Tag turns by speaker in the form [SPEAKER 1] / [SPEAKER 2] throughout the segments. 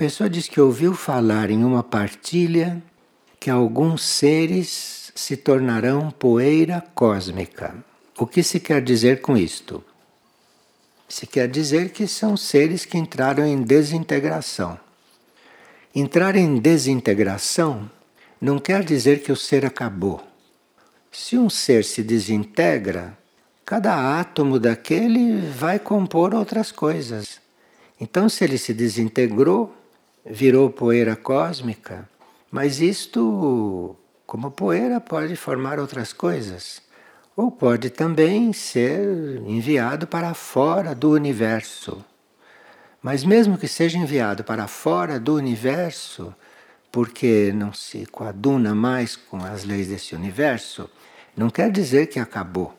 [SPEAKER 1] pessoa diz que ouviu falar em uma partilha que alguns seres se tornarão poeira cósmica. O que se quer dizer com isto? Se quer dizer que são seres que entraram em desintegração. Entrar em desintegração não quer dizer que o ser acabou. Se um ser se desintegra, cada átomo daquele vai compor outras coisas. Então, se ele se desintegrou, virou poeira cósmica, mas isto, como poeira, pode formar outras coisas. Ou pode também ser enviado para fora do universo. Mas, mesmo que seja enviado para fora do universo, porque não se coaduna mais com as leis desse universo, não quer dizer que acabou.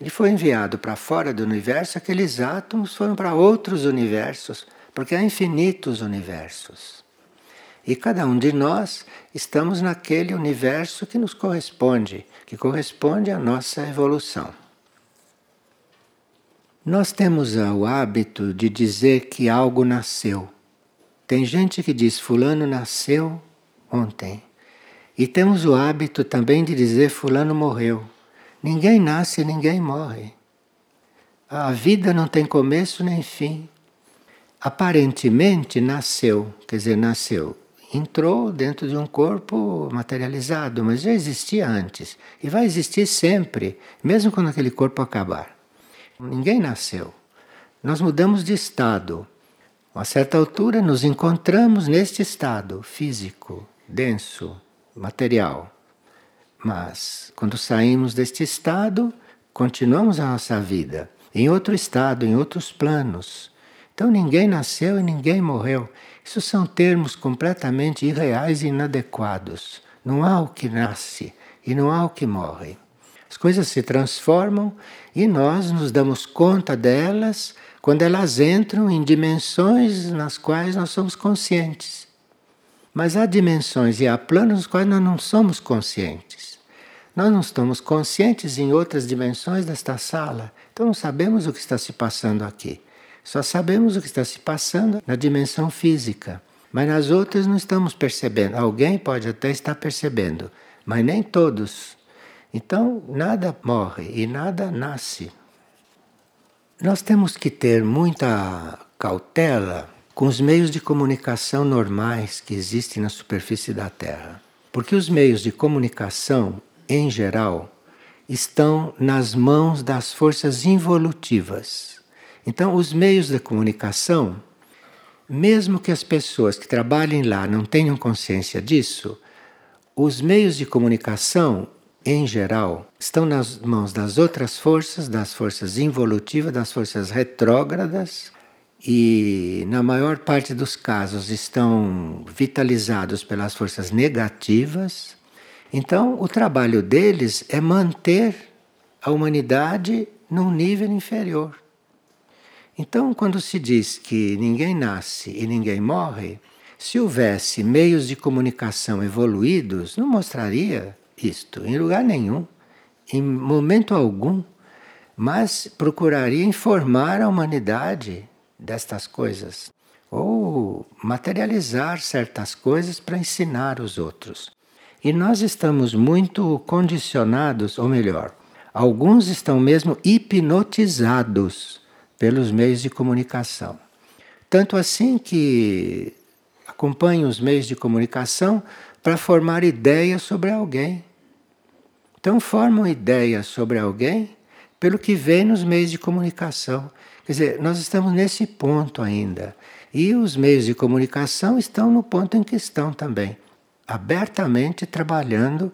[SPEAKER 1] Ele foi enviado para fora do universo, aqueles átomos foram para outros universos, porque há infinitos universos. E cada um de nós estamos naquele universo que nos corresponde, que corresponde à nossa evolução. Nós temos o hábito de dizer que algo nasceu. Tem gente que diz Fulano nasceu ontem. E temos o hábito também de dizer Fulano morreu. Ninguém nasce ninguém morre. A vida não tem começo nem fim. Aparentemente nasceu, quer dizer, nasceu, entrou dentro de um corpo materializado, mas já existia antes e vai existir sempre, mesmo quando aquele corpo acabar. Ninguém nasceu. Nós mudamos de estado. A certa altura nos encontramos neste estado físico, denso, material. Mas quando saímos deste estado, continuamos a nossa vida em outro estado, em outros planos. Então ninguém nasceu e ninguém morreu. Isso são termos completamente irreais e inadequados. Não há o que nasce e não há o que morre. As coisas se transformam e nós nos damos conta delas quando elas entram em dimensões nas quais nós somos conscientes. Mas há dimensões e há planos nos quais nós não somos conscientes. Nós não estamos conscientes em outras dimensões desta sala, então não sabemos o que está se passando aqui. Só sabemos o que está se passando na dimensão física, mas nas outras não estamos percebendo. Alguém pode até estar percebendo, mas nem todos. Então, nada morre e nada nasce. Nós temos que ter muita cautela com os meios de comunicação normais que existem na superfície da Terra. Porque os meios de comunicação em geral, estão nas mãos das forças involutivas. Então, os meios de comunicação, mesmo que as pessoas que trabalhem lá não tenham consciência disso, os meios de comunicação, em geral, estão nas mãos das outras forças, das forças involutivas, das forças retrógradas, e na maior parte dos casos estão vitalizados pelas forças negativas então, o trabalho deles é manter a humanidade num nível inferior. Então, quando se diz que ninguém nasce e ninguém morre, se houvesse meios de comunicação evoluídos, não mostraria isto em lugar nenhum, em momento algum, mas procuraria informar a humanidade destas coisas ou materializar certas coisas para ensinar os outros. E nós estamos muito condicionados, ou melhor, alguns estão mesmo hipnotizados pelos meios de comunicação. Tanto assim que acompanham os meios de comunicação para formar ideias sobre alguém. Então formam ideias sobre alguém pelo que vem nos meios de comunicação. Quer dizer, nós estamos nesse ponto ainda. E os meios de comunicação estão no ponto em que estão também abertamente trabalhando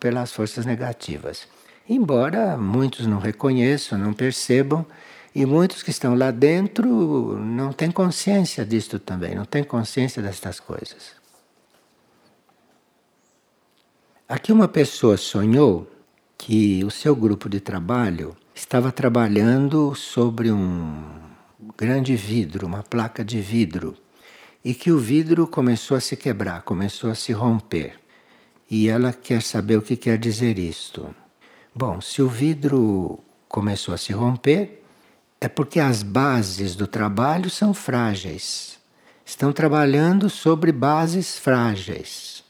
[SPEAKER 1] pelas forças negativas. Embora muitos não reconheçam, não percebam, e muitos que estão lá dentro não têm consciência disto também, não têm consciência destas coisas. Aqui uma pessoa sonhou que o seu grupo de trabalho estava trabalhando sobre um grande vidro, uma placa de vidro e que o vidro começou a se quebrar, começou a se romper. E ela quer saber o que quer dizer isto. Bom, se o vidro começou a se romper, é porque as bases do trabalho são frágeis. estão trabalhando sobre bases frágeis.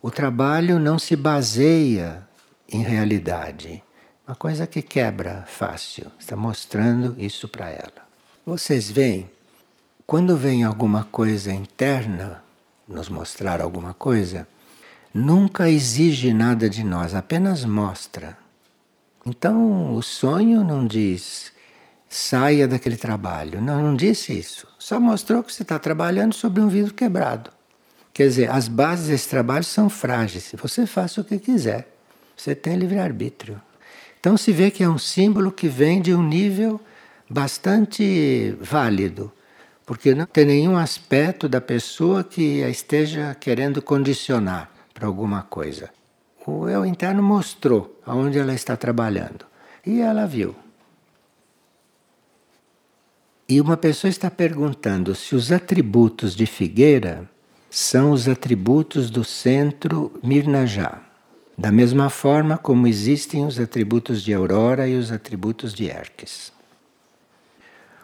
[SPEAKER 1] O trabalho não se baseia em realidade. Uma coisa que quebra fácil. Está mostrando isso para ela. Vocês veem, quando vem alguma coisa interna nos mostrar alguma coisa, nunca exige nada de nós, apenas mostra. Então o sonho não diz saia daquele trabalho. Não, não disse isso. Só mostrou que você está trabalhando sobre um vidro quebrado. Quer dizer, as bases desse trabalho são frágeis. Você faça o que quiser. Você tem livre-arbítrio. Então se vê que é um símbolo que vem de um nível bastante válido, porque não tem nenhum aspecto da pessoa que a esteja querendo condicionar para alguma coisa. O eu interno mostrou aonde ela está trabalhando e ela viu. E uma pessoa está perguntando se os atributos de Figueira são os atributos do centro Mirnajá. Da mesma forma como existem os atributos de Aurora e os atributos de Erques.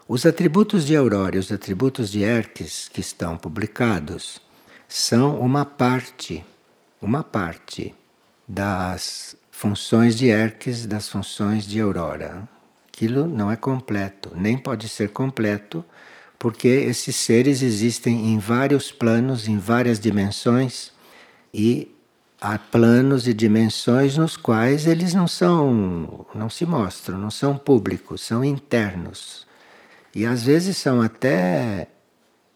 [SPEAKER 1] Os atributos de Aurora e os atributos de Erques que estão publicados são uma parte, uma parte das funções de Erques, das funções de Aurora aquilo não é completo, nem pode ser completo, porque esses seres existem em vários planos, em várias dimensões, e há planos e dimensões nos quais eles não são, não se mostram, não são públicos, são internos. E às vezes são até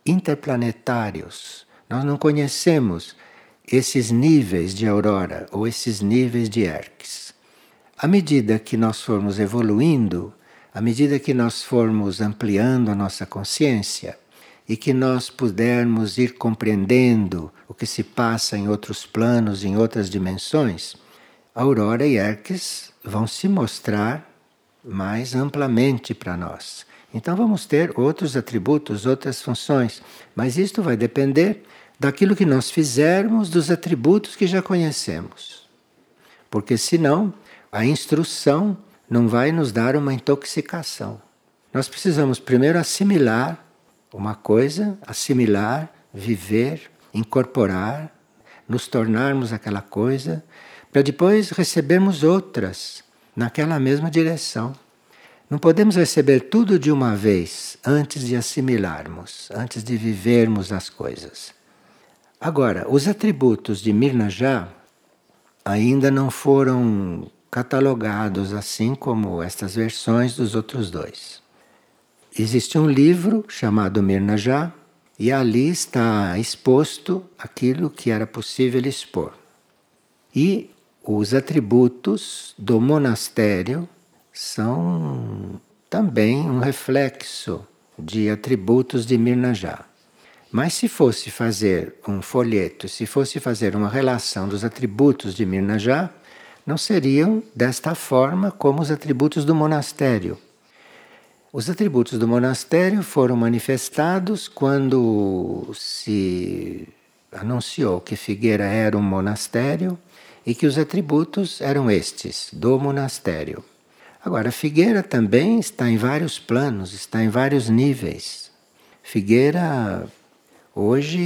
[SPEAKER 1] interplanetários. Nós não conhecemos esses níveis de aurora ou esses níveis de Erques. À medida que nós formos evoluindo, à medida que nós formos ampliando a nossa consciência e que nós pudermos ir compreendendo o que se passa em outros planos, em outras dimensões, Aurora e Erques vão se mostrar mais amplamente para nós. Então vamos ter outros atributos, outras funções, mas isto vai depender daquilo que nós fizermos dos atributos que já conhecemos. Porque senão a instrução não vai nos dar uma intoxicação. Nós precisamos primeiro assimilar uma coisa, assimilar, viver, incorporar, nos tornarmos aquela coisa, para depois recebermos outras naquela mesma direção. Não podemos receber tudo de uma vez antes de assimilarmos, antes de vivermos as coisas. Agora, os atributos de Mirnajá ainda não foram catalogados assim como estas versões dos outros dois. Existe um livro chamado Mirnajá e ali está exposto aquilo que era possível expor. E os atributos do monastério são também um reflexo de atributos de Mirnajá. Mas se fosse fazer um folheto, se fosse fazer uma relação dos atributos de Mirnajá, não seriam desta forma como os atributos do monastério. Os atributos do monastério foram manifestados quando se anunciou que Figueira era um monastério e que os atributos eram estes, do monastério. Agora, Figueira também está em vários planos, está em vários níveis. Figueira hoje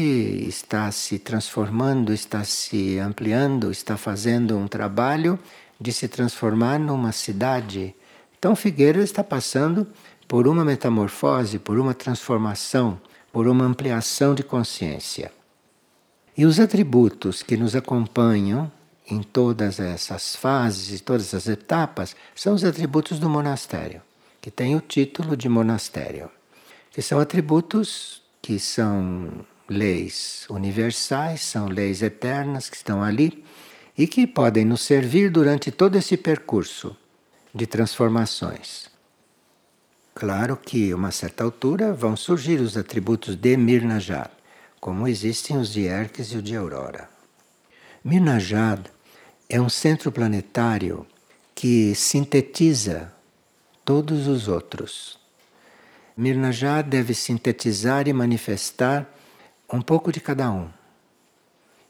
[SPEAKER 1] está se transformando, está se ampliando, está fazendo um trabalho de se transformar numa cidade. Então Figueira está passando por uma metamorfose, por uma transformação, por uma ampliação de consciência. E os atributos que nos acompanham em todas essas fases e todas essas etapas são os atributos do monastério, que tem o título de monastério, que são atributos que são leis universais, são leis eternas que estão ali e que podem nos servir durante todo esse percurso de transformações. Claro que, a uma certa altura, vão surgir os atributos de Mirnajad, como existem os de Erques e o de Aurora. Mirnajad é um centro planetário que sintetiza todos os outros. Mirnajá deve sintetizar e manifestar um pouco de cada um.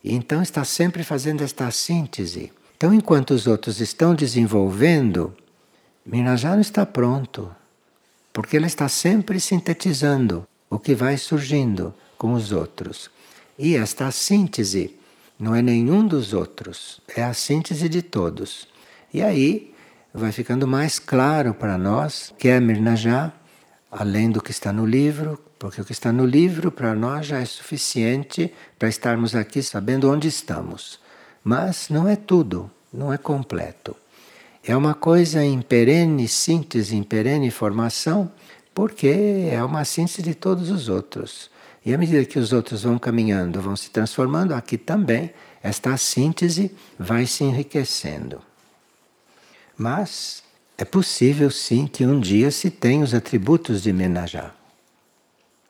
[SPEAKER 1] E então está sempre fazendo esta síntese. Então, enquanto os outros estão desenvolvendo, Mirnajá não está pronto, porque ela está sempre sintetizando o que vai surgindo, com os outros. E esta síntese não é nenhum dos outros, é a síntese de todos. E aí vai ficando mais claro para nós que é Mirnajá, além do que está no livro, porque o que está no livro para nós já é suficiente para estarmos aqui sabendo onde estamos. Mas não é tudo, não é completo. É uma coisa em perene síntese, em perene formação, porque é uma síntese de todos os outros. E à medida que os outros vão caminhando, vão se transformando, aqui também esta síntese vai se enriquecendo. Mas é possível sim que um dia se tenha os atributos de Menajá.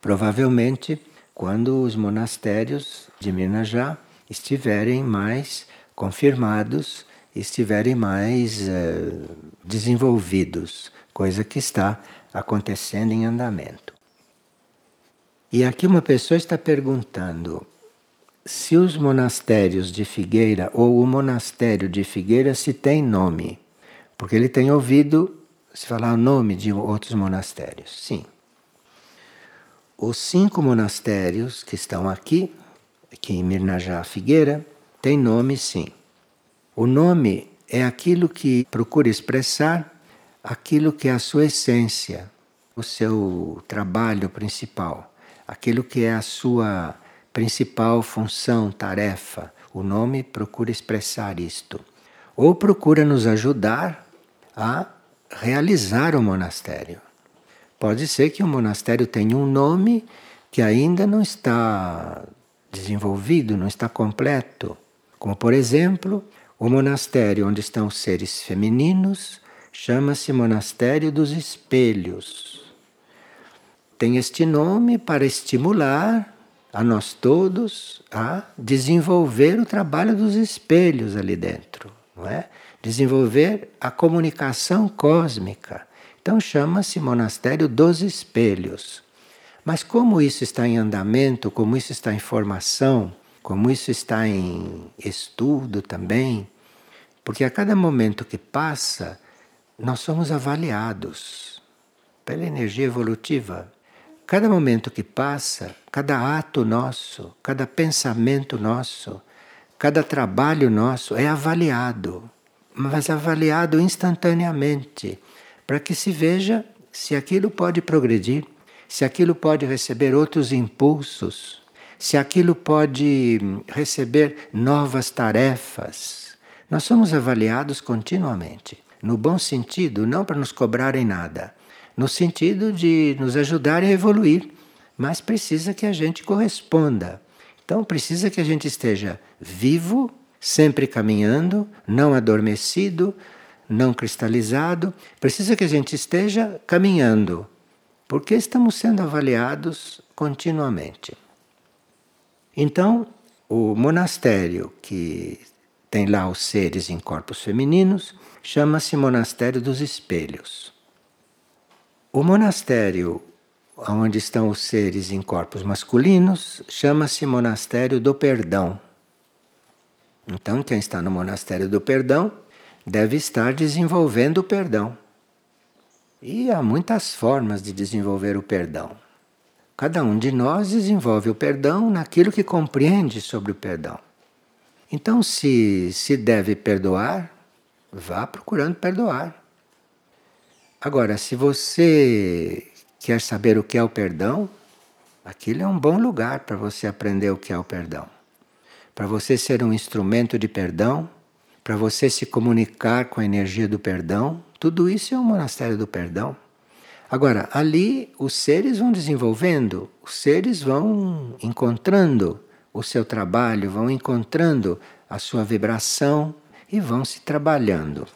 [SPEAKER 1] Provavelmente quando os monastérios de Menajá estiverem mais confirmados, estiverem mais uh, desenvolvidos, coisa que está acontecendo em andamento. E aqui uma pessoa está perguntando se os monastérios de Figueira ou o monastério de Figueira se tem nome, porque ele tem ouvido se falar o nome de outros monastérios. Sim. Os cinco monastérios que estão aqui, aqui em Mirnajá Figueira, têm nome sim. O nome é aquilo que procura expressar aquilo que é a sua essência, o seu trabalho principal aquilo que é a sua principal função, tarefa. O nome procura expressar isto. Ou procura nos ajudar a realizar o monastério. Pode ser que o monastério tenha um nome que ainda não está desenvolvido, não está completo. Como, por exemplo, o monastério onde estão os seres femininos chama-se Monastério dos Espelhos tem este nome para estimular a nós todos a desenvolver o trabalho dos espelhos ali dentro, não é? Desenvolver a comunicação cósmica. Então chama-se Monastério dos Espelhos. Mas como isso está em andamento, como isso está em formação, como isso está em estudo também, porque a cada momento que passa, nós somos avaliados pela energia evolutiva. Cada momento que passa, cada ato nosso, cada pensamento nosso, cada trabalho nosso é avaliado, mas avaliado instantaneamente, para que se veja se aquilo pode progredir, se aquilo pode receber outros impulsos, se aquilo pode receber novas tarefas. Nós somos avaliados continuamente, no bom sentido, não para nos cobrarem nada no sentido de nos ajudar a evoluir, mas precisa que a gente corresponda. Então precisa que a gente esteja vivo, sempre caminhando, não adormecido, não cristalizado. Precisa que a gente esteja caminhando, porque estamos sendo avaliados continuamente. Então, o monastério que tem lá os seres em corpos femininos chama-se Monastério dos Espelhos. O monastério onde estão os seres em corpos masculinos chama-se Monastério do Perdão. Então, quem está no Monastério do Perdão deve estar desenvolvendo o perdão. E há muitas formas de desenvolver o perdão. Cada um de nós desenvolve o perdão naquilo que compreende sobre o perdão. Então, se se deve perdoar, vá procurando perdoar. Agora, se você quer saber o que é o perdão, aquilo é um bom lugar para você aprender o que é o perdão. Para você ser um instrumento de perdão, para você se comunicar com a energia do perdão, tudo isso é um monastério do perdão. Agora, ali os seres vão desenvolvendo, os seres vão encontrando o seu trabalho, vão encontrando a sua vibração e vão se trabalhando.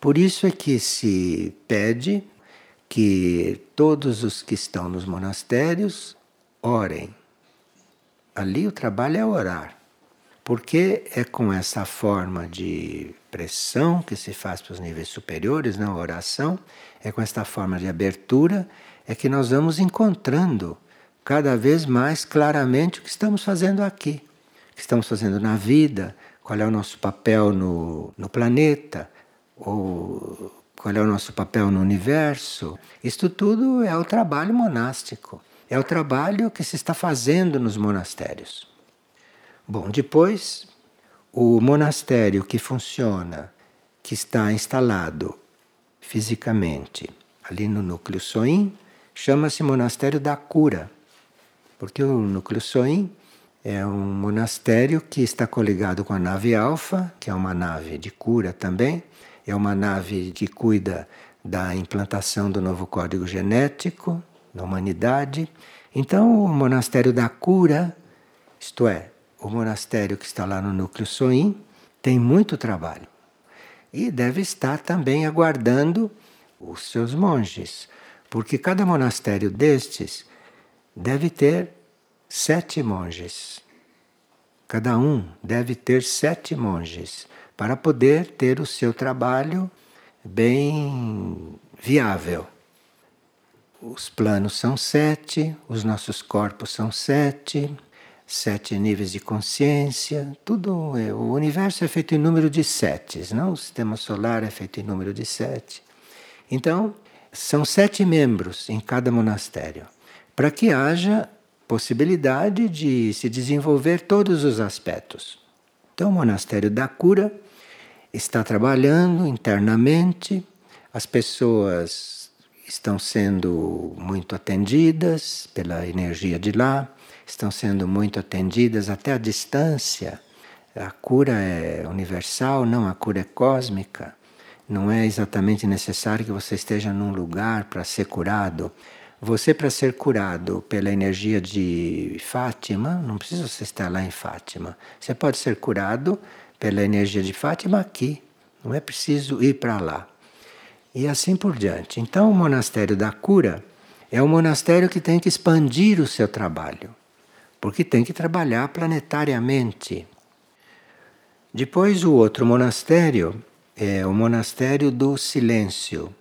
[SPEAKER 1] Por isso é que se pede que todos os que estão nos monastérios orem. Ali o trabalho é orar, porque é com essa forma de pressão que se faz para os níveis superiores, não oração, é com esta forma de abertura é que nós vamos encontrando cada vez mais claramente o que estamos fazendo aqui, o que estamos fazendo na vida, qual é o nosso papel no, no planeta, ou qual é o nosso papel no universo. Isto tudo é o trabalho monástico. É o trabalho que se está fazendo nos monastérios. Bom, depois, o monastério que funciona, que está instalado fisicamente ali no núcleo Soim, chama-se Monastério da Cura, porque o núcleo Soim é um monastério que está coligado com a nave Alfa, que é uma nave de cura também, é uma nave que cuida da implantação do novo código genético na humanidade. Então, o monastério da cura, isto é, o monastério que está lá no núcleo Soim, tem muito trabalho. E deve estar também aguardando os seus monges, porque cada monastério destes deve ter sete monges. Cada um deve ter sete monges para poder ter o seu trabalho bem viável. Os planos são sete, os nossos corpos são sete, sete níveis de consciência, tudo. É, o universo é feito em número de setes, não? O sistema solar é feito em número de sete. Então, são sete membros em cada monastério, para que haja possibilidade de se desenvolver todos os aspectos. Então, o monastério da cura está trabalhando internamente, as pessoas estão sendo muito atendidas pela energia de lá, estão sendo muito atendidas até a distância. A cura é universal, não, a cura é cósmica. Não é exatamente necessário que você esteja num lugar para ser curado. Você, para ser curado pela energia de Fátima, não precisa você estar lá em Fátima. Você pode ser curado pela energia de Fátima aqui. Não é preciso ir para lá. E assim por diante. Então, o monastério da cura é um monastério que tem que expandir o seu trabalho, porque tem que trabalhar planetariamente. Depois, o outro monastério é o monastério do silêncio,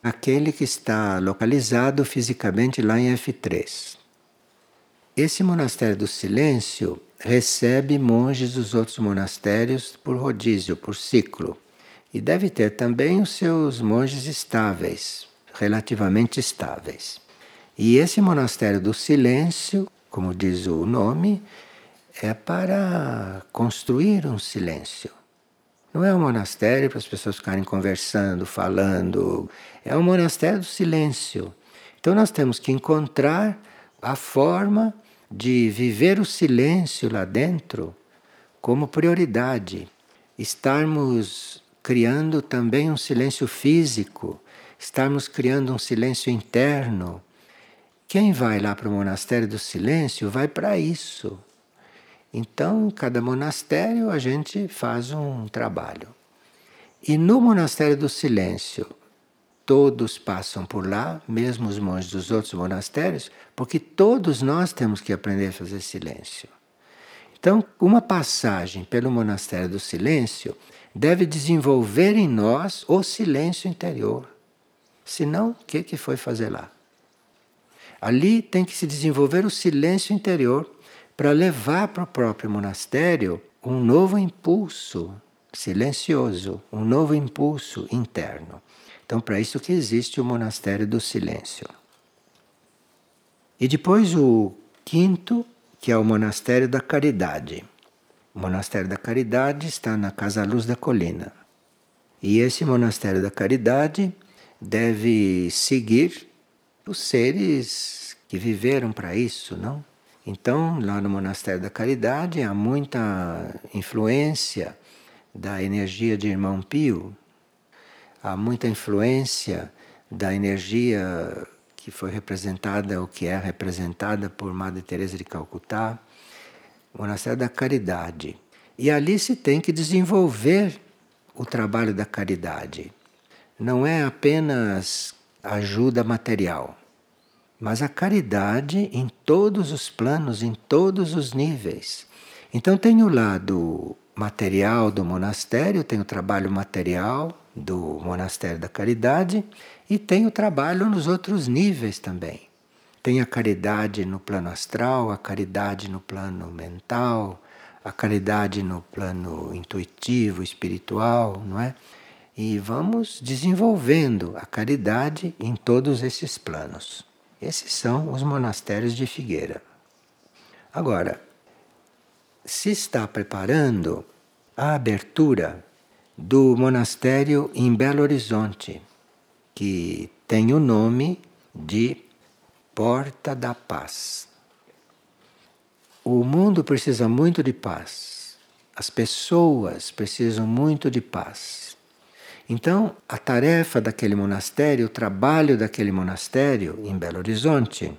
[SPEAKER 1] aquele que está localizado fisicamente lá em F3. Esse monastério do silêncio recebe monges dos outros monastérios por rodízio, por ciclo. E deve ter também os seus monges estáveis, relativamente estáveis. E esse monastério do silêncio, como diz o nome, é para construir um silêncio. Não é um monastério para as pessoas ficarem conversando, falando. É um monastério do silêncio. Então nós temos que encontrar a forma de viver o silêncio lá dentro como prioridade, estarmos criando também um silêncio físico, estarmos criando um silêncio interno. Quem vai lá para o monastério do silêncio vai para isso. Então, cada monastério a gente faz um trabalho. E no monastério do silêncio, Todos passam por lá, mesmo os monges dos outros monastérios, porque todos nós temos que aprender a fazer silêncio. Então, uma passagem pelo monastério do silêncio deve desenvolver em nós o silêncio interior. Senão, o que, que foi fazer lá? Ali tem que se desenvolver o silêncio interior para levar para o próprio monastério um novo impulso silencioso, um novo impulso interno. Então, para isso que existe o monastério do silêncio. E depois o quinto, que é o monastério da caridade. O monastério da caridade está na Casa Luz da Colina. E esse monastério da caridade deve seguir os seres que viveram para isso, não? Então, lá no monastério da caridade há muita influência da energia de irmão Pio, há muita influência da energia que foi representada ou que é representada por Madre Teresa de Calcutá, o monastério da caridade. E ali se tem que desenvolver o trabalho da caridade. Não é apenas ajuda material, mas a caridade em todos os planos, em todos os níveis. Então tem o lado material do monastério, tem o trabalho material, do Monastério da Caridade e tem o trabalho nos outros níveis também. Tem a caridade no plano astral, a caridade no plano mental, a caridade no plano intuitivo, espiritual, não é? E vamos desenvolvendo a caridade em todos esses planos. Esses são os monastérios de Figueira. Agora, se está preparando a abertura do monastério em Belo Horizonte, que tem o nome de Porta da Paz. O mundo precisa muito de paz. As pessoas precisam muito de paz. Então, a tarefa daquele monastério, o trabalho daquele monastério em Belo Horizonte,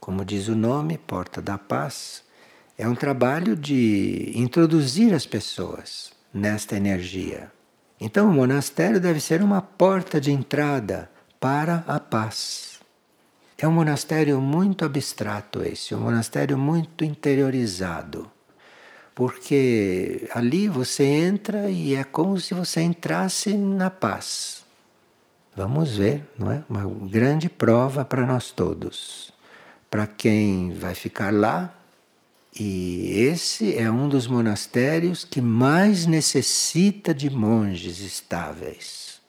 [SPEAKER 1] como diz o nome, Porta da Paz, é um trabalho de introduzir as pessoas nesta energia. Então, o monastério deve ser uma porta de entrada para a paz. É um monastério muito abstrato esse, um monastério muito interiorizado. Porque ali você entra e é como se você entrasse na paz. Vamos ver, não é? Uma grande prova para nós todos. Para quem vai ficar lá, e esse é um dos monastérios que mais necessita de monges estáveis.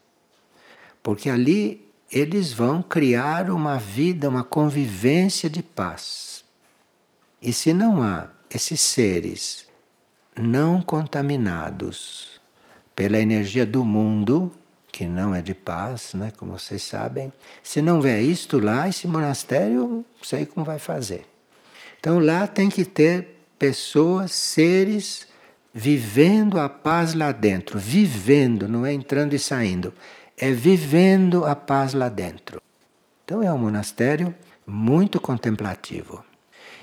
[SPEAKER 1] Porque ali eles vão criar uma vida, uma convivência de paz. E se não há esses seres não contaminados pela energia do mundo, que não é de paz, né, como vocês sabem, se não vê isto lá, esse monastério, não sei como vai fazer. Então lá tem que ter pessoas, seres vivendo a paz lá dentro, vivendo, não é entrando e saindo, é vivendo a paz lá dentro. Então é um monastério muito contemplativo.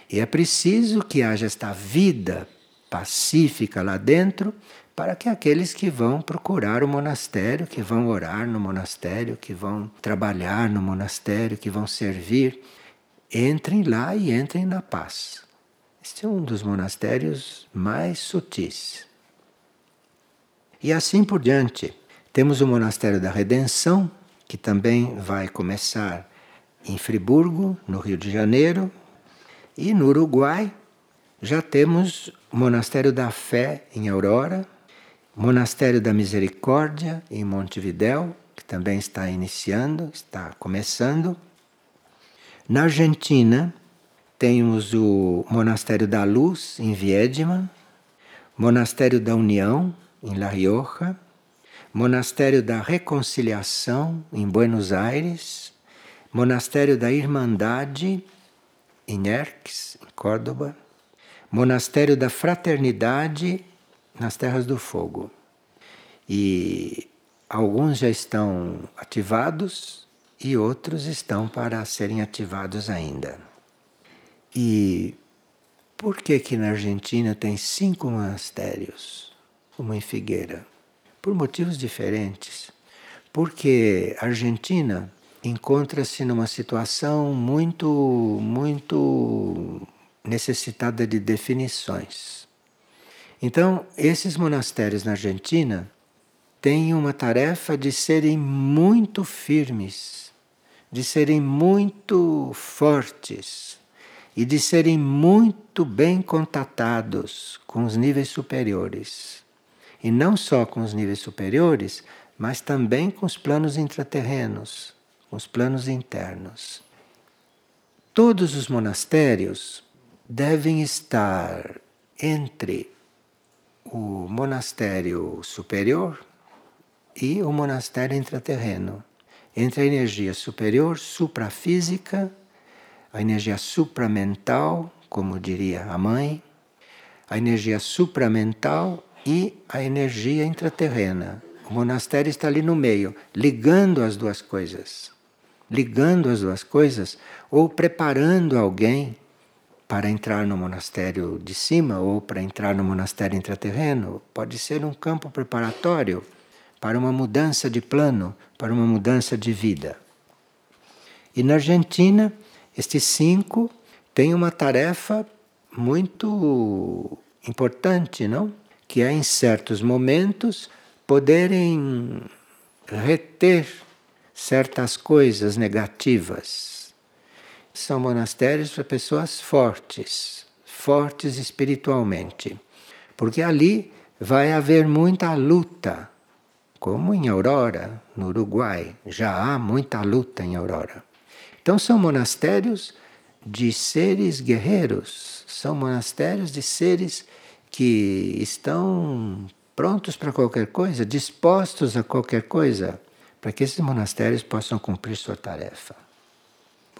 [SPEAKER 1] E é preciso que haja esta vida pacífica lá dentro para que aqueles que vão procurar o monastério, que vão orar no monastério, que vão trabalhar no monastério, que vão servir, entrem lá e entrem na paz. Este é um dos monastérios mais sutis. E assim por diante. Temos o Monastério da Redenção, que também vai começar em Friburgo, no Rio de Janeiro, e no Uruguai já temos o Monastério da Fé em Aurora, Monastério da Misericórdia em Montevidéu, que também está iniciando, está começando. Na Argentina, temos o Monastério da Luz, em Viedma, Monastério da União, em La Rioja, Monastério da Reconciliação, em Buenos Aires, Monastério da Irmandade, em Erques, em Córdoba, Monastério da Fraternidade, nas Terras do Fogo. E alguns já estão ativados e outros estão para serem ativados ainda. E por que que na Argentina tem cinco monastérios, como em Figueira? Por motivos diferentes. Porque a Argentina encontra-se numa situação muito, muito necessitada de definições. Então, esses monastérios na Argentina têm uma tarefa de serem muito firmes, de serem muito fortes e de serem muito bem contatados com os níveis superiores. E não só com os níveis superiores, mas também com os planos intraterrenos, com os planos internos. Todos os monastérios devem estar entre o monastério superior e o monastério intraterreno, entre a energia superior, suprafísica, a energia supramental, como diria a mãe, a energia supramental e a energia intraterrena. O monastério está ali no meio, ligando as duas coisas. Ligando as duas coisas ou preparando alguém para entrar no monastério de cima ou para entrar no monastério intraterreno. Pode ser um campo preparatório para uma mudança de plano, para uma mudança de vida. E na Argentina, estes cinco têm uma tarefa muito importante, não? Que é em certos momentos poderem reter certas coisas negativas são monastérios para pessoas fortes, fortes espiritualmente. Porque ali vai haver muita luta, como em Aurora, no Uruguai. Já há muita luta em Aurora. Então são monastérios de seres guerreiros, são monastérios de seres que estão prontos para qualquer coisa, dispostos a qualquer coisa, para que esses monastérios possam cumprir sua tarefa.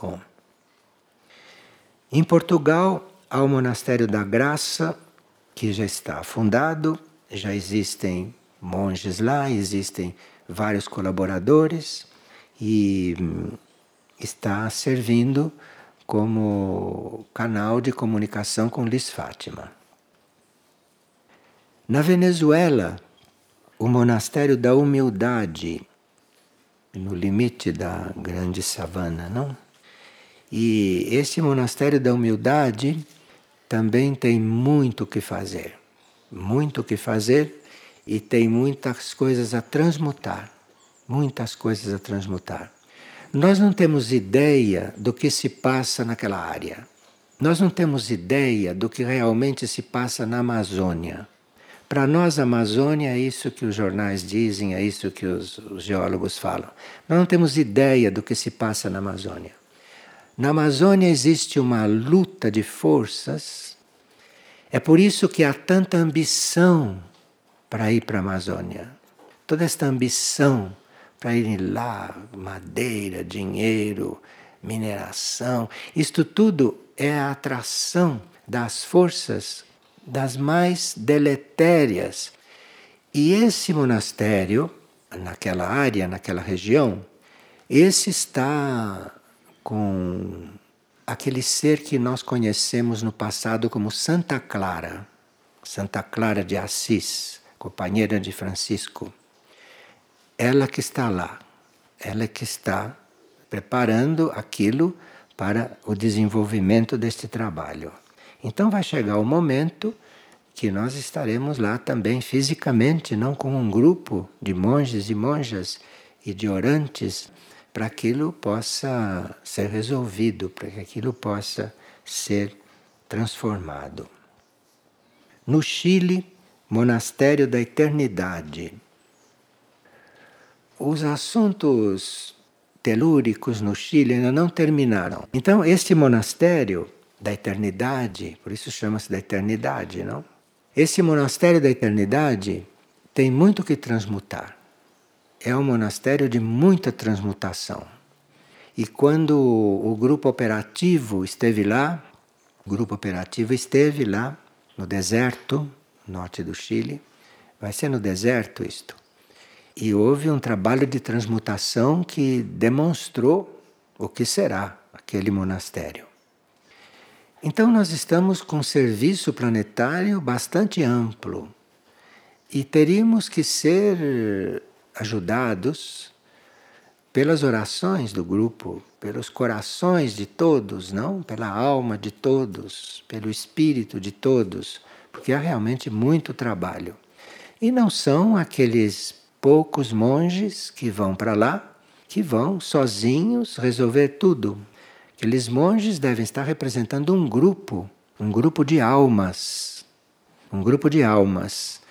[SPEAKER 1] Bom, em Portugal há o Monastério da Graça, que já está fundado, já existem monges lá, existem vários colaboradores e hum, está servindo como canal de comunicação com Liz Fátima. Na Venezuela, o Monastério da Humildade, no limite da grande savana, não? E esse Monastério da Humildade também tem muito o que fazer. Muito o que fazer e tem muitas coisas a transmutar. Muitas coisas a transmutar. Nós não temos ideia do que se passa naquela área. Nós não temos ideia do que realmente se passa na Amazônia. Para nós, a Amazônia é isso que os jornais dizem, é isso que os, os, geólogos falam. Nós não temos ideia do que se passa na Amazônia. Na Amazônia existe uma luta de forças. É por isso que há tanta ambição para ir para a Amazônia. Toda esta ambição para irem lá, madeira, dinheiro, mineração. Isto tudo é a atração das forças das mais deletérias. E esse monastério, naquela área, naquela região, esse está com aquele ser que nós conhecemos no passado como Santa Clara, Santa Clara de Assis, companheira de Francisco ela que está lá, ela que está preparando aquilo para o desenvolvimento deste trabalho. Então vai chegar o momento que nós estaremos lá também fisicamente, não com um grupo de monges e monjas e de orantes, para aquilo possa ser resolvido, para que aquilo possa ser transformado. No Chile, Monastério da Eternidade os assuntos telúricos no Chile ainda não terminaram. Então, este monastério da eternidade, por isso chama-se da eternidade, não? Esse monastério da eternidade tem muito que transmutar. É um monastério de muita transmutação. E quando o grupo operativo esteve lá, o grupo operativo esteve lá no deserto, norte do Chile, vai ser no deserto isto. E houve um trabalho de transmutação que demonstrou o que será aquele monastério. Então, nós estamos com um serviço planetário bastante amplo e teríamos que ser ajudados pelas orações do grupo, pelos corações de todos, não? Pela alma de todos, pelo espírito de todos, porque há realmente muito trabalho. E não são aqueles poucos monges que vão para lá, que vão sozinhos resolver tudo. Aqueles monges devem estar representando um grupo, um grupo de almas, um grupo de almas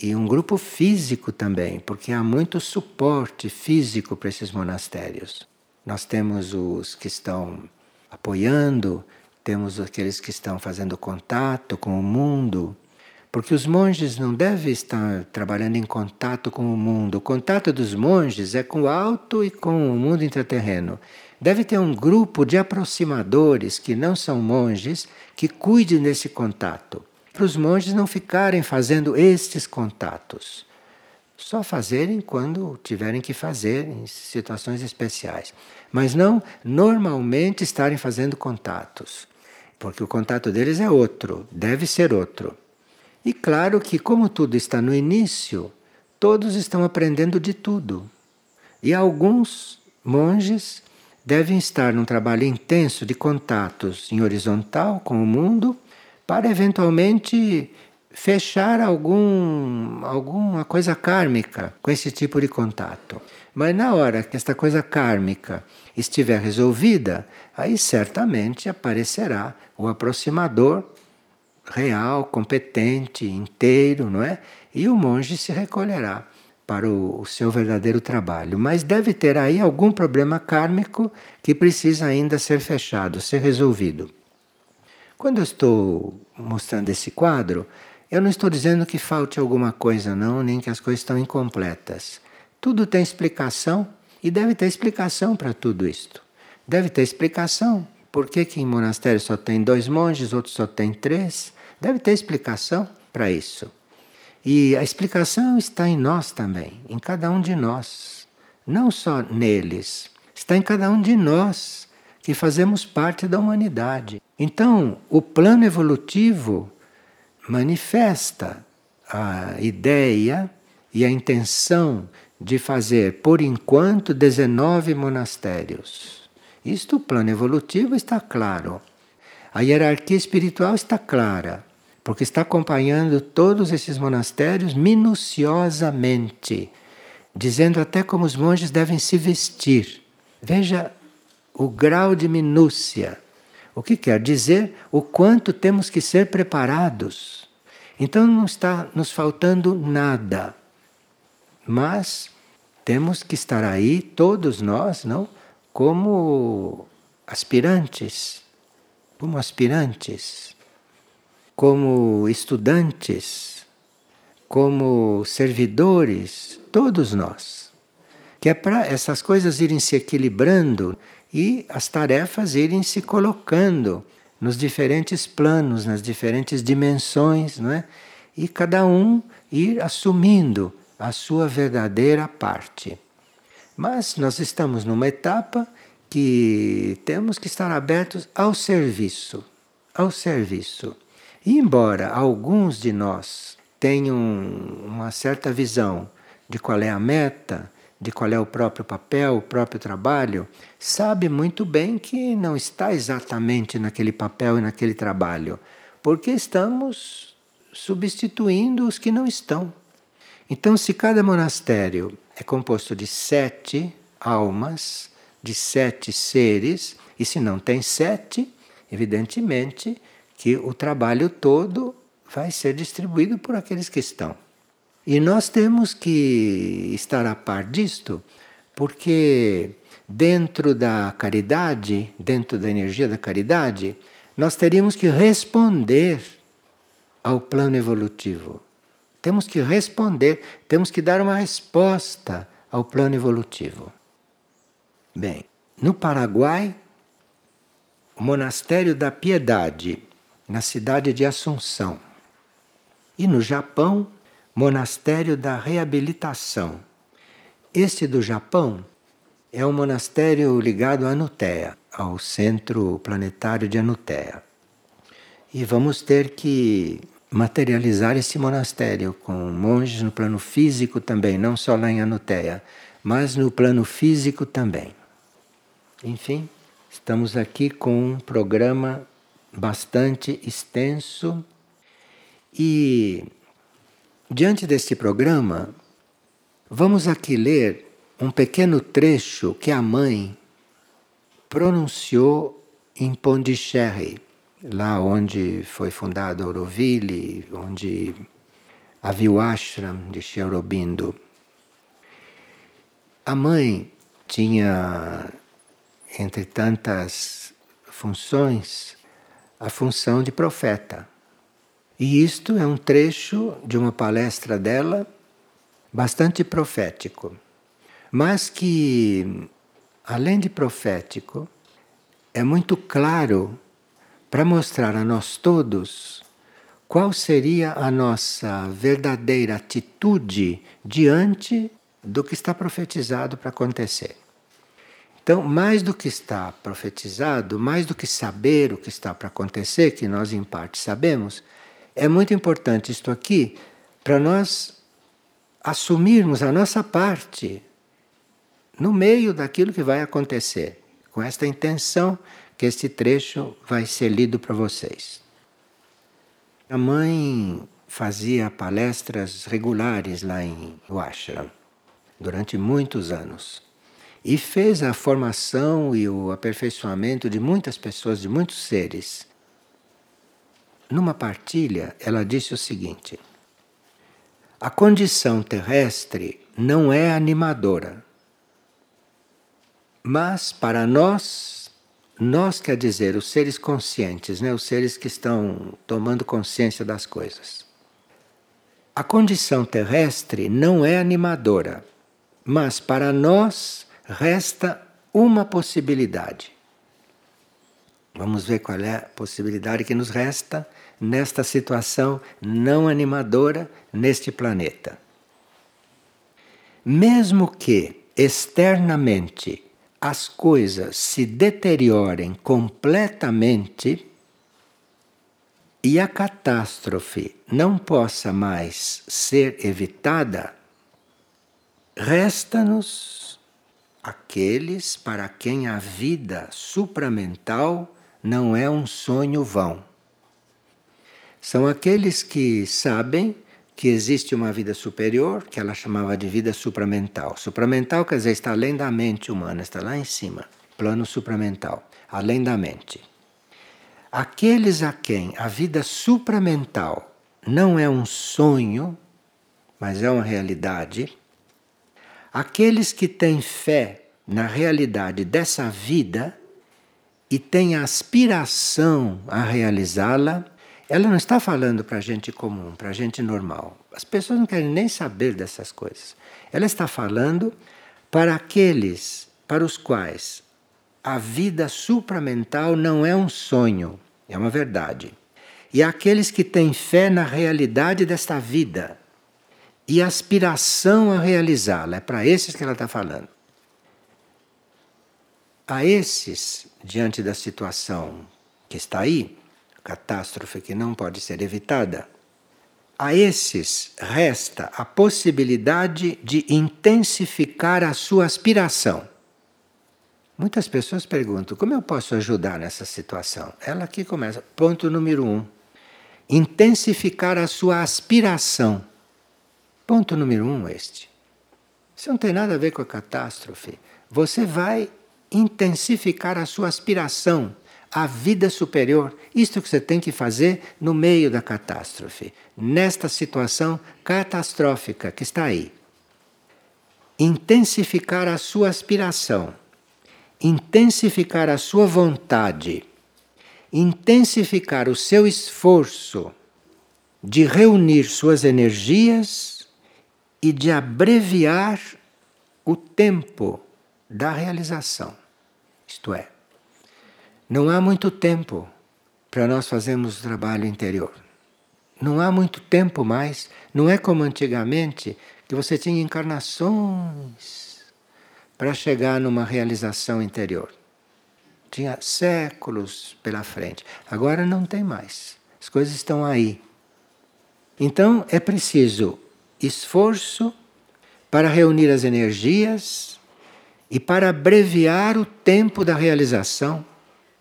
[SPEAKER 1] e um grupo físico também, porque há muito suporte físico para esses monastérios. Nós temos os que estão apoiando, temos aqueles que estão fazendo contato com o mundo, porque os monges não devem estar trabalhando em contato com o mundo. O contato dos monges é com o alto e com o mundo intraterreno. Deve ter um grupo de aproximadores que não são monges que cuidem desse contato. Para os monges não ficarem fazendo estes contatos. Só fazerem quando tiverem que fazer, em situações especiais. Mas não normalmente estarem fazendo contatos. Porque o contato deles é outro, deve ser outro. E claro que, como tudo está no início, todos estão aprendendo de tudo. E alguns monges devem estar num trabalho intenso de contatos em horizontal com o mundo para eventualmente fechar algum, alguma coisa kármica com esse tipo de contato. Mas na hora que esta coisa kármica estiver resolvida, aí certamente aparecerá o aproximador real, competente, inteiro, não é? E o monge se recolherá para o, o seu verdadeiro trabalho, mas deve ter aí algum problema kármico que precisa ainda ser fechado, ser resolvido. Quando eu estou mostrando esse quadro, eu não estou dizendo que falte alguma coisa, não, nem que as coisas estão incompletas. Tudo tem explicação e deve ter explicação para tudo isto. Deve ter explicação. Por que, que em monastério só tem dois monges, outros só tem três? Deve ter explicação para isso. E a explicação está em nós também, em cada um de nós. Não só neles, está em cada um de nós que fazemos parte da humanidade. Então, o plano evolutivo manifesta a ideia e a intenção de fazer, por enquanto, 19 monastérios. Isto, o plano evolutivo está claro. A hierarquia espiritual está clara porque está acompanhando todos esses monastérios minuciosamente, dizendo até como os monges devem se vestir. Veja o grau de minúcia. O que quer dizer o quanto temos que ser preparados. Então não está nos faltando nada. Mas temos que estar aí todos nós, não? Como aspirantes, como aspirantes como estudantes, como servidores, todos nós. Que é para essas coisas irem se equilibrando e as tarefas irem se colocando nos diferentes planos, nas diferentes dimensões, não é? E cada um ir assumindo a sua verdadeira parte. Mas nós estamos numa etapa que temos que estar abertos ao serviço, ao serviço. E embora alguns de nós tenham uma certa visão de qual é a meta, de qual é o próprio papel, o próprio trabalho, sabe muito bem que não está exatamente naquele papel e naquele trabalho, porque estamos substituindo os que não estão. Então, se cada monastério é composto de sete almas, de sete seres, e se não tem sete, evidentemente que o trabalho todo vai ser distribuído por aqueles que estão. E nós temos que estar a par disto, porque dentro da caridade, dentro da energia da caridade, nós teríamos que responder ao plano evolutivo. Temos que responder, temos que dar uma resposta ao plano evolutivo. Bem, no Paraguai, o Monastério da Piedade na cidade de Assunção. E no Japão, Monastério da Reabilitação. Este do Japão é um monastério ligado a Anutea, ao centro planetário de Anutea. E vamos ter que materializar esse monastério com monges no plano físico também, não só lá em Anutea, mas no plano físico também. Enfim, estamos aqui com um programa bastante extenso. E diante deste programa, vamos aqui ler um pequeno trecho que a mãe pronunciou em Pondicherry, lá onde foi fundada Auroville, onde havia o ashram de Sri. A mãe tinha, entre tantas funções, a função de profeta. E isto é um trecho de uma palestra dela bastante profético, mas que, além de profético, é muito claro para mostrar a nós todos qual seria a nossa verdadeira atitude diante do que está profetizado para acontecer. Então, mais do que está profetizado, mais do que saber o que está para acontecer, que nós em parte sabemos, é muito importante isto aqui para nós assumirmos a nossa parte no meio daquilo que vai acontecer, com esta intenção que este trecho vai ser lido para vocês. A mãe fazia palestras regulares lá em Washington durante muitos anos e fez a formação e o aperfeiçoamento de muitas pessoas, de muitos seres. Numa partilha, ela disse o seguinte: a condição terrestre não é animadora. Mas para nós, nós quer dizer os seres conscientes, né? os seres que estão tomando consciência das coisas. A condição terrestre não é animadora, mas para nós resta uma possibilidade. Vamos ver qual é a possibilidade que nos resta nesta situação não animadora neste planeta. Mesmo que externamente as coisas se deteriorem completamente e a catástrofe não possa mais ser evitada, resta-nos aqueles para quem a vida supramental não é um sonho vão. São aqueles que sabem que existe uma vida superior, que ela chamava de vida supramental. Supramental quer dizer está além da mente humana, está lá em cima, plano supramental, além da mente. Aqueles a quem a vida supramental não é um sonho, mas é uma realidade, aqueles que têm fé na realidade dessa vida, e tem aspiração a realizá-la, ela não está falando para gente comum, para gente normal. As pessoas não querem nem saber dessas coisas. Ela está falando para aqueles para os quais a vida supramental não é um sonho, é uma verdade. E aqueles que têm fé na realidade desta vida e aspiração a realizá-la, é para esses que ela está falando. A esses, diante da situação que está aí, catástrofe que não pode ser evitada, a esses resta a possibilidade de intensificar a sua aspiração. Muitas pessoas perguntam: como eu posso ajudar nessa situação? Ela aqui começa. Ponto número um: intensificar a sua aspiração. Ponto número um, este. Isso não tem nada a ver com a catástrofe. Você vai intensificar a sua aspiração à vida superior. Isto que você tem que fazer no meio da catástrofe, nesta situação catastrófica que está aí. Intensificar a sua aspiração, intensificar a sua vontade, intensificar o seu esforço de reunir suas energias e de abreviar o tempo da realização. Isto é, não há muito tempo para nós fazermos o trabalho interior. Não há muito tempo mais, não é como antigamente que você tinha encarnações para chegar numa realização interior. Tinha séculos pela frente. Agora não tem mais. As coisas estão aí. Então é preciso esforço para reunir as energias e para abreviar o tempo da realização.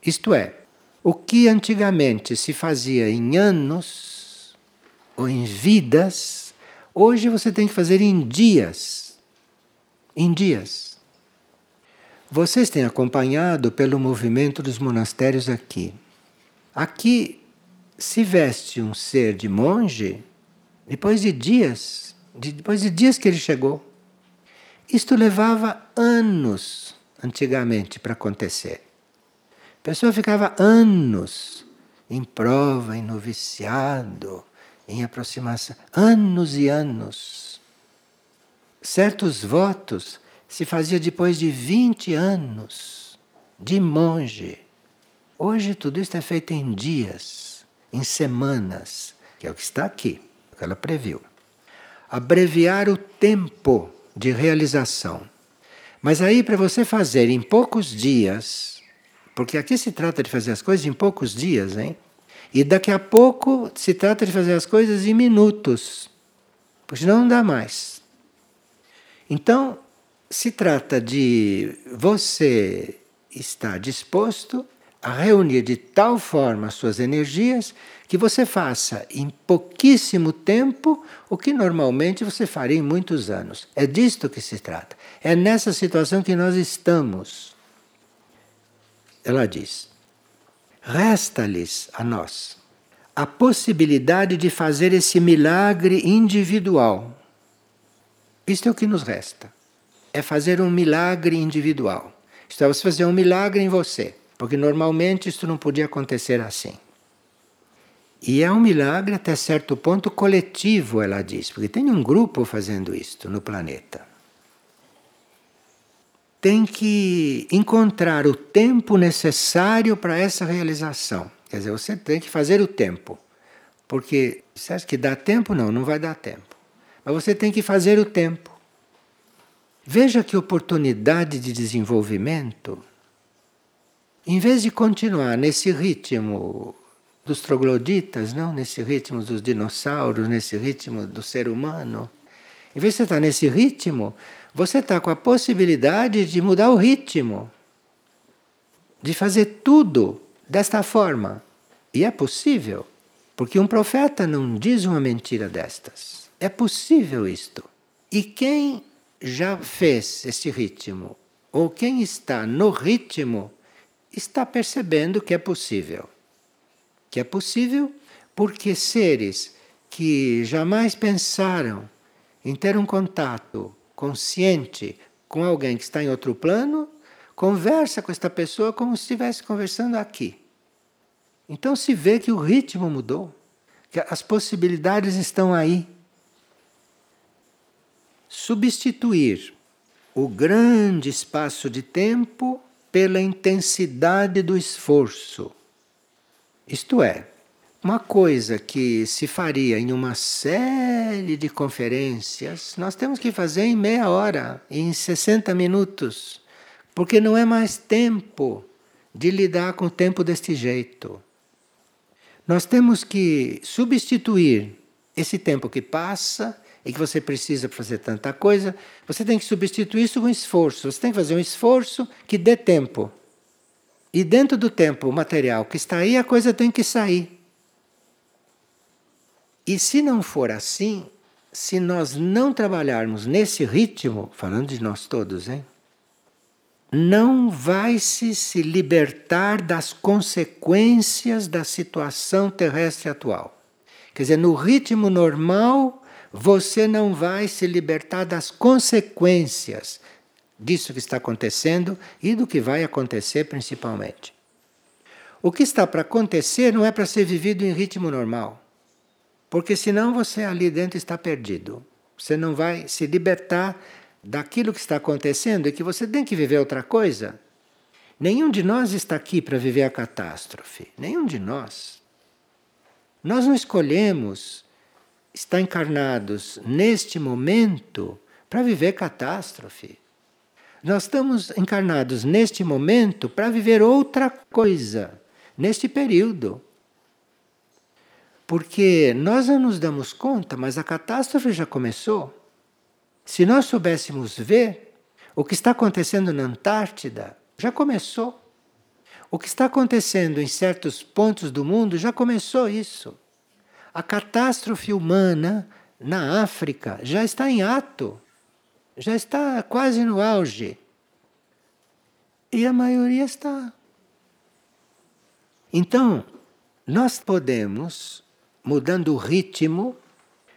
[SPEAKER 1] Isto é, o que antigamente se fazia em anos ou em vidas, hoje você tem que fazer em dias. Em dias. Vocês têm acompanhado pelo movimento dos monastérios aqui. Aqui se veste um ser de monge depois de dias, depois de dias que ele chegou. Isto levava anos antigamente para acontecer. A pessoa ficava anos em prova, em noviciado, em aproximação, anos e anos. Certos votos se fazia depois de 20 anos de monge. Hoje tudo isso é feito em dias, em semanas, que é o que está aqui, ela previu. Abreviar o tempo de realização. Mas aí, para você fazer em poucos dias, porque aqui se trata de fazer as coisas em poucos dias, hein? E daqui a pouco se trata de fazer as coisas em minutos, porque senão não dá mais. Então, se trata de você estar disposto a reunir de tal forma as suas energias que você faça em pouquíssimo tempo o que normalmente você faria em muitos anos. É disto que se trata. É nessa situação que nós estamos. Ela diz: resta-lhes a nós a possibilidade de fazer esse milagre individual. Isto é o que nos resta. É fazer um milagre individual. Isto é você fazer um milagre em você. Porque normalmente isso não podia acontecer assim. E é um milagre até certo ponto coletivo, ela diz, porque tem um grupo fazendo isto no planeta. Tem que encontrar o tempo necessário para essa realização. Quer dizer, você tem que fazer o tempo. Porque você acha que dá tempo? Não, não vai dar tempo. Mas você tem que fazer o tempo. Veja que oportunidade de desenvolvimento. Em vez de continuar nesse ritmo dos trogloditas, não? nesse ritmo dos dinossauros, nesse ritmo do ser humano. Em vez de você estar nesse ritmo, você está com a possibilidade de mudar o ritmo, de fazer tudo desta forma. E é possível, porque um profeta não diz uma mentira destas. É possível isto. E quem já fez este ritmo, ou quem está no ritmo, está percebendo que é possível que é possível porque seres que jamais pensaram em ter um contato consciente com alguém que está em outro plano, conversa com esta pessoa como se estivesse conversando aqui. Então se vê que o ritmo mudou, que as possibilidades estão aí. Substituir o grande espaço de tempo pela intensidade do esforço. Isto é, uma coisa que se faria em uma série de conferências, nós temos que fazer em meia hora, em 60 minutos, porque não é mais tempo de lidar com o tempo deste jeito. Nós temos que substituir esse tempo que passa e que você precisa fazer tanta coisa, você tem que substituir isso com esforço. Você tem que fazer um esforço que dê tempo. E dentro do tempo material que está aí, a coisa tem que sair. E se não for assim, se nós não trabalharmos nesse ritmo, falando de nós todos, hein? Não vai se se libertar das consequências da situação terrestre atual. Quer dizer, no ritmo normal, você não vai se libertar das consequências disso que está acontecendo e do que vai acontecer principalmente. O que está para acontecer não é para ser vivido em ritmo normal, porque senão você ali dentro está perdido. Você não vai se libertar daquilo que está acontecendo e que você tem que viver outra coisa. Nenhum de nós está aqui para viver a catástrofe, nenhum de nós. Nós não escolhemos estar encarnados neste momento para viver catástrofe. Nós estamos encarnados neste momento para viver outra coisa, neste período. Porque nós não nos damos conta, mas a catástrofe já começou. Se nós soubéssemos ver, o que está acontecendo na Antártida já começou. O que está acontecendo em certos pontos do mundo já começou isso. A catástrofe humana na África já está em ato já está quase no auge. E a maioria está. Então, nós podemos, mudando o ritmo,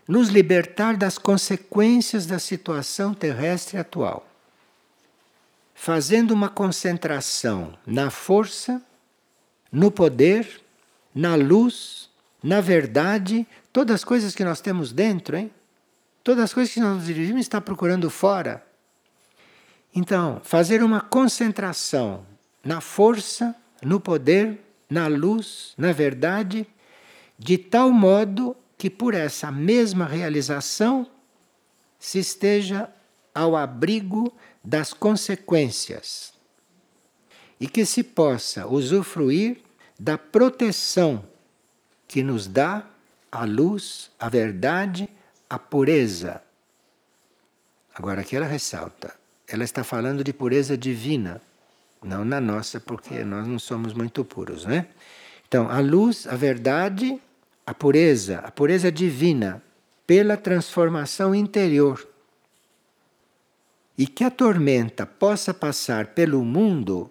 [SPEAKER 1] nos libertar das consequências da situação terrestre atual. Fazendo uma concentração na força, no poder, na luz, na verdade, todas as coisas que nós temos dentro, hein? Todas as coisas que nós nos dirigimos está procurando fora. Então, fazer uma concentração na força, no poder, na luz, na verdade, de tal modo que por essa mesma realização se esteja ao abrigo das consequências e que se possa usufruir da proteção que nos dá a luz, a verdade a pureza. Agora aqui ela ressalta, ela está falando de pureza divina, não na nossa, porque nós não somos muito puros, né? Então, a luz, a verdade, a pureza, a pureza divina, pela transformação interior. E que a tormenta possa passar pelo mundo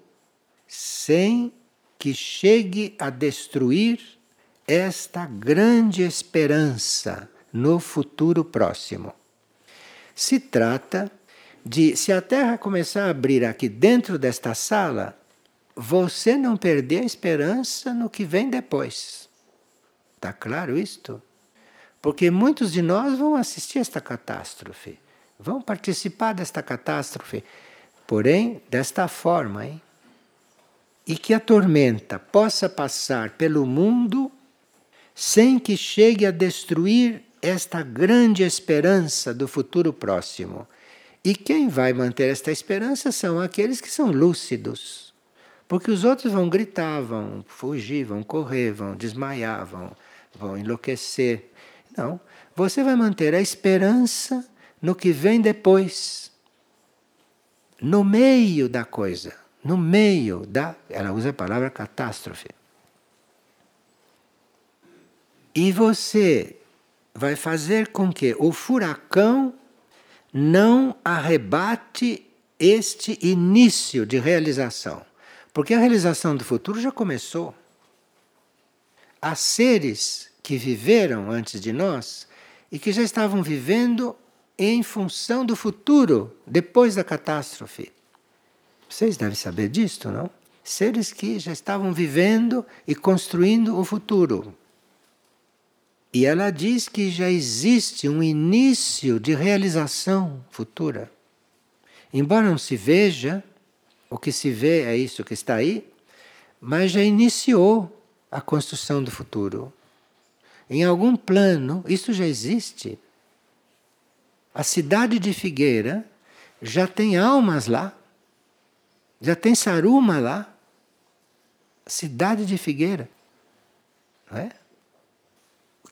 [SPEAKER 1] sem que chegue a destruir esta grande esperança no futuro próximo. Se trata de, se a Terra começar a abrir aqui dentro desta sala, você não perder a esperança no que vem depois. Está claro isto? Porque muitos de nós vão assistir esta catástrofe, vão participar desta catástrofe, porém desta forma, hein? E que a tormenta possa passar pelo mundo sem que chegue a destruir esta grande esperança do futuro próximo. E quem vai manter esta esperança são aqueles que são lúcidos. Porque os outros vão gritar, vão fugir, vão correr, vão desmaiar, vão, vão enlouquecer. Não. Você vai manter a esperança no que vem depois. No meio da coisa. No meio da. Ela usa a palavra catástrofe. E você vai fazer com que o furacão não arrebate este início de realização. Porque a realização do futuro já começou. Há seres que viveram antes de nós e que já estavam vivendo em função do futuro, depois da catástrofe. Vocês devem saber disto, não? Seres que já estavam vivendo e construindo o futuro. E ela diz que já existe um início de realização futura. Embora não se veja, o que se vê é isso que está aí, mas já iniciou a construção do futuro. Em algum plano, isso já existe. A cidade de Figueira já tem almas lá, já tem Saruma lá. Cidade de Figueira. Não é?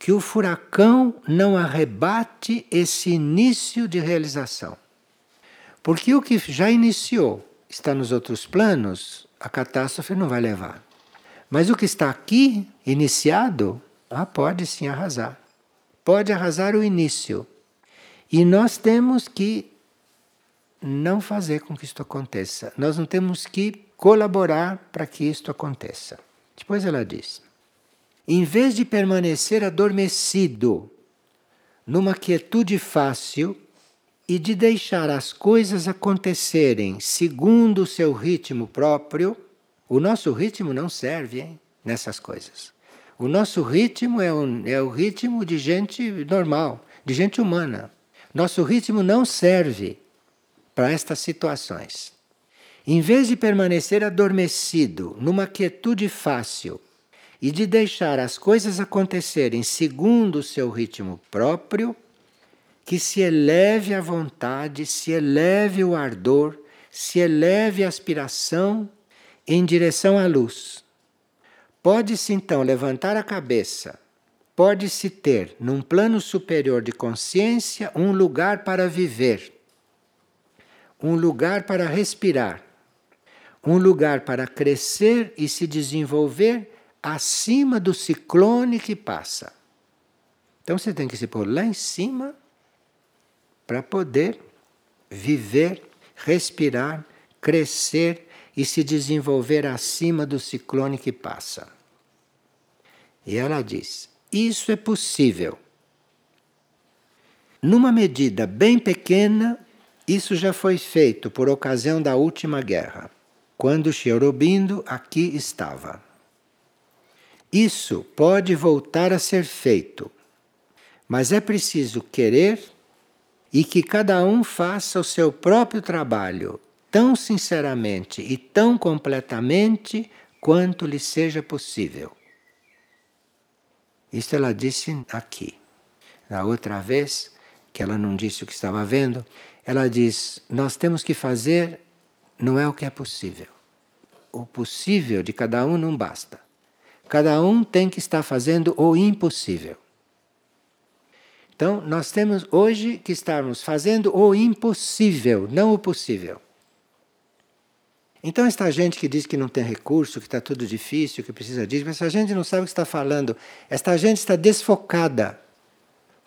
[SPEAKER 1] Que o furacão não arrebate esse início de realização. Porque o que já iniciou está nos outros planos, a catástrofe não vai levar. Mas o que está aqui, iniciado, ah, pode sim arrasar. Pode arrasar o início. E nós temos que não fazer com que isto aconteça. Nós não temos que colaborar para que isto aconteça. Depois ela diz em vez de permanecer adormecido numa quietude fácil e de deixar as coisas acontecerem segundo o seu ritmo próprio, o nosso ritmo não serve hein, nessas coisas. O nosso ritmo é, um, é o ritmo de gente normal, de gente humana. Nosso ritmo não serve para estas situações. Em vez de permanecer adormecido numa quietude fácil e de deixar as coisas acontecerem segundo o seu ritmo próprio, que se eleve a vontade, se eleve o ardor, se eleve a aspiração em direção à luz. Pode-se então levantar a cabeça, pode-se ter, num plano superior de consciência, um lugar para viver, um lugar para respirar, um lugar para crescer e se desenvolver acima do ciclone que passa. Então você tem que se pôr lá em cima para poder viver, respirar, crescer e se desenvolver acima do ciclone que passa. E ela diz: isso é possível. Numa medida bem pequena, isso já foi feito por ocasião da última guerra, quando Cherubindo aqui estava. Isso pode voltar a ser feito, mas é preciso querer e que cada um faça o seu próprio trabalho tão sinceramente e tão completamente quanto lhe seja possível. Isso ela disse aqui. Na outra vez, que ela não disse o que estava vendo, ela diz: Nós temos que fazer, não é o que é possível. O possível de cada um não basta. Cada um tem que estar fazendo o impossível. Então, nós temos hoje que estarmos fazendo o impossível, não o possível. Então, esta gente que diz que não tem recurso, que está tudo difícil, que precisa disso, essa gente não sabe o que está falando. Esta gente está desfocada.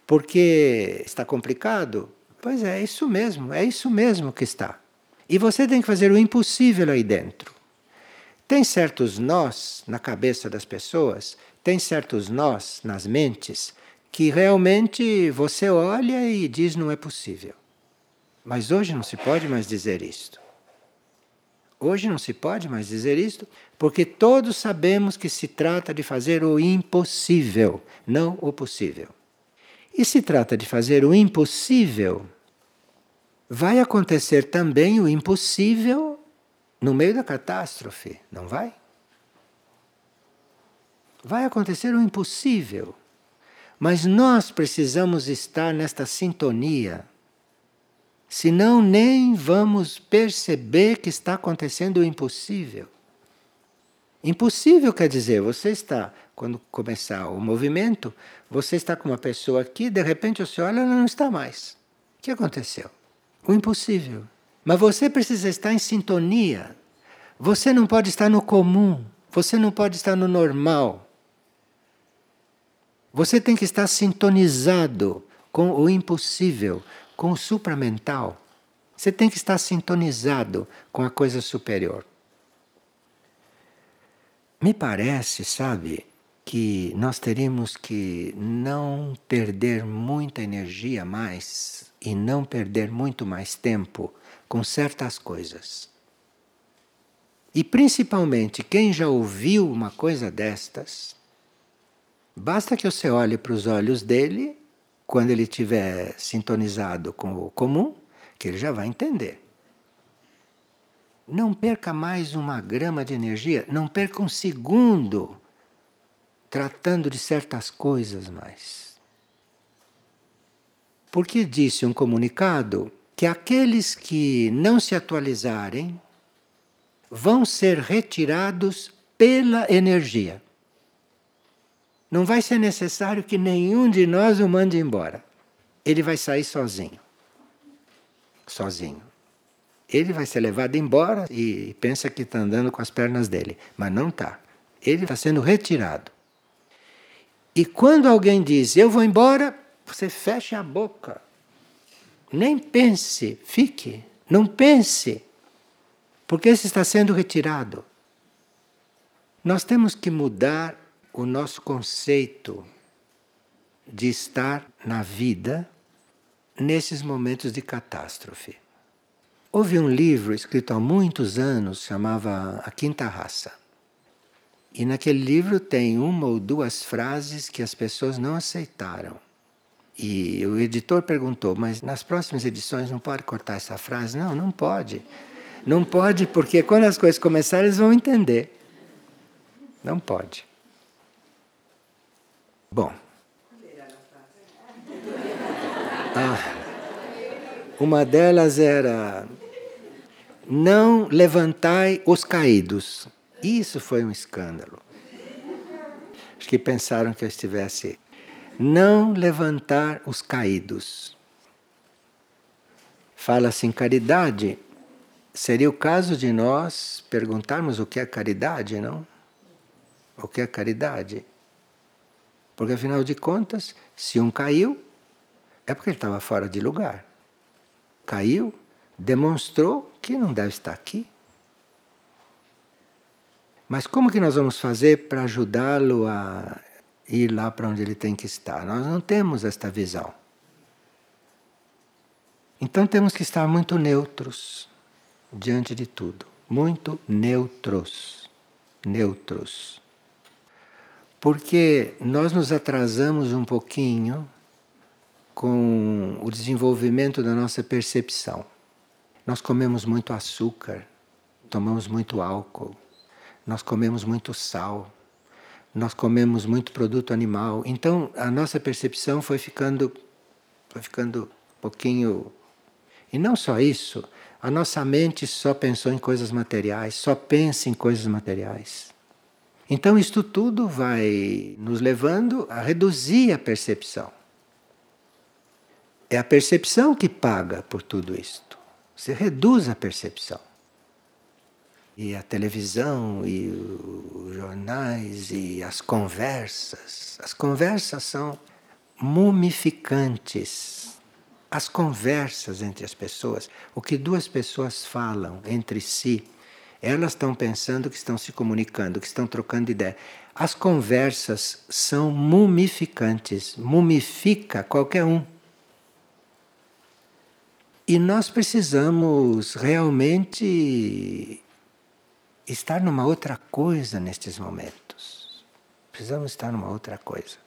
[SPEAKER 1] Porque está complicado? Pois é, é isso mesmo, é isso mesmo que está. E você tem que fazer o impossível aí dentro. Tem certos nós na cabeça das pessoas, tem certos nós nas mentes, que realmente você olha e diz não é possível. Mas hoje não se pode mais dizer isto. Hoje não se pode mais dizer isto, porque todos sabemos que se trata de fazer o impossível, não o possível. E se trata de fazer o impossível, vai acontecer também o impossível no meio da catástrofe, não vai? Vai acontecer o impossível. Mas nós precisamos estar nesta sintonia. Senão, nem vamos perceber que está acontecendo o impossível. Impossível quer dizer, você está, quando começar o movimento, você está com uma pessoa aqui, de repente você olha, ela não está mais. O que aconteceu? O impossível. Mas você precisa estar em sintonia. Você não pode estar no comum, você não pode estar no normal. Você tem que estar sintonizado com o impossível, com o supramental. Você tem que estar sintonizado com a coisa superior. Me parece, sabe, que nós teríamos que não perder muita energia mais e não perder muito mais tempo com certas coisas. E principalmente quem já ouviu uma coisa destas, basta que você olhe para os olhos dele quando ele estiver sintonizado com o comum, que ele já vai entender. Não perca mais uma grama de energia, não perca um segundo tratando de certas coisas mais. Porque disse um comunicado que aqueles que não se atualizarem vão ser retirados pela energia. Não vai ser necessário que nenhum de nós o mande embora. Ele vai sair sozinho. Sozinho. Ele vai ser levado embora e pensa que está andando com as pernas dele, mas não está. Ele está sendo retirado. E quando alguém diz eu vou embora, você fecha a boca. Nem pense, fique, não pense, porque esse está sendo retirado. Nós temos que mudar o nosso conceito de estar na vida nesses momentos de catástrofe. Houve um livro escrito há muitos anos, chamava A Quinta Raça. E naquele livro tem uma ou duas frases que as pessoas não aceitaram. E o editor perguntou: Mas nas próximas edições não pode cortar essa frase? Não, não pode. Não pode, porque quando as coisas começarem, eles vão entender. Não pode. Bom. Ah, uma delas era: Não levantai os caídos. Isso foi um escândalo. Acho que pensaram que eu estivesse. Não levantar os caídos. Fala-se em caridade. Seria o caso de nós perguntarmos o que é caridade, não? O que é caridade? Porque afinal de contas, se um caiu, é porque ele estava fora de lugar. Caiu, demonstrou que não deve estar aqui. Mas como que nós vamos fazer para ajudá-lo a ir lá para onde ele tem que estar? Nós não temos esta visão. Então temos que estar muito neutros diante de tudo. Muito neutros. Neutros. Porque nós nos atrasamos um pouquinho com o desenvolvimento da nossa percepção. Nós comemos muito açúcar, tomamos muito álcool nós comemos muito sal, nós comemos muito produto animal. Então a nossa percepção foi ficando, foi ficando um pouquinho. E não só isso, a nossa mente só pensou em coisas materiais, só pensa em coisas materiais. Então isto tudo vai nos levando a reduzir a percepção. É a percepção que paga por tudo isto. Você reduz a percepção e a televisão e os jornais e as conversas. As conversas são mumificantes. As conversas entre as pessoas, o que duas pessoas falam entre si, elas estão pensando que estão se comunicando, que estão trocando ideia. As conversas são mumificantes, mumifica qualquer um. E nós precisamos realmente estar numa outra coisa nestes momentos. Precisamos estar numa outra coisa.